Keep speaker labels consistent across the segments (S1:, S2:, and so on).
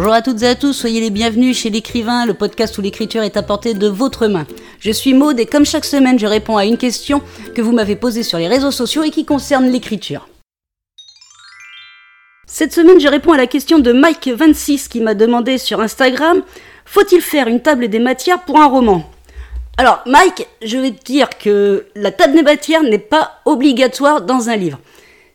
S1: Bonjour à toutes et à tous, soyez les bienvenus chez l'écrivain, le podcast où l'écriture est apportée de votre main. Je suis Maude et comme chaque semaine, je réponds à une question que vous m'avez posée sur les réseaux sociaux et qui concerne l'écriture. Cette semaine, je réponds à la question de Mike26 qui m'a demandé sur Instagram Faut-il faire une table des matières pour un roman? Alors, Mike, je vais te dire que la table des matières n'est pas obligatoire dans un livre.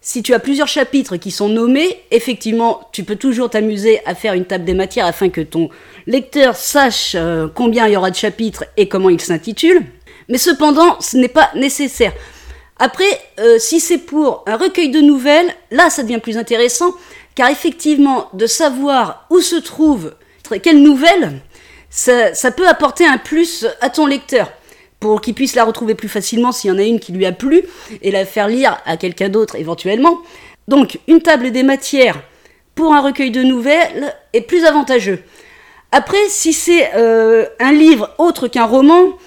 S1: Si tu as plusieurs chapitres qui sont nommés, effectivement, tu peux toujours t'amuser à faire une table des matières afin que ton lecteur sache euh, combien il y aura de chapitres et comment ils s'intitulent. Mais cependant, ce n'est pas nécessaire. Après, euh, si c'est pour un recueil de nouvelles, là ça devient plus intéressant, car effectivement, de savoir où se trouve quelle nouvelle, ça, ça peut apporter un plus à ton lecteur pour qu'il puisse la retrouver plus facilement s'il y en a une qui lui a plu et la faire lire à quelqu'un d'autre éventuellement. Donc, une table des matières pour un recueil de nouvelles est plus avantageux. Après, si c'est euh, un livre autre qu'un roman,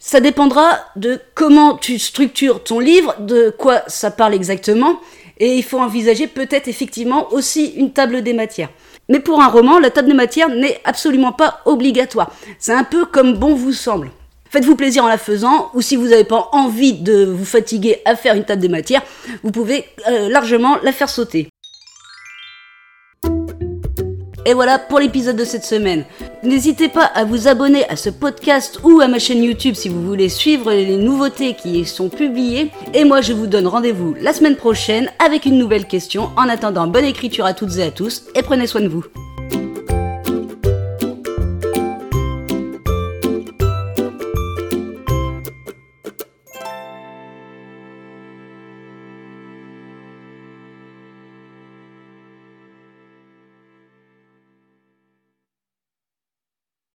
S1: ça dépendra de comment tu structures ton livre, de quoi ça parle exactement, et il faut envisager peut-être effectivement aussi une table des matières. Mais pour un roman, la table des matières n'est absolument pas obligatoire. C'est un peu comme bon vous semble. Faites-vous plaisir en la faisant, ou si vous n'avez pas envie de vous fatiguer à faire une table des matières, vous pouvez euh, largement la faire sauter. Et voilà pour l'épisode de cette semaine. N'hésitez pas à vous abonner à ce podcast ou à ma chaîne YouTube si vous voulez suivre les nouveautés qui y sont publiées. Et moi, je vous donne rendez-vous la semaine prochaine avec une nouvelle question. En attendant, bonne écriture à toutes et à tous et prenez soin de vous.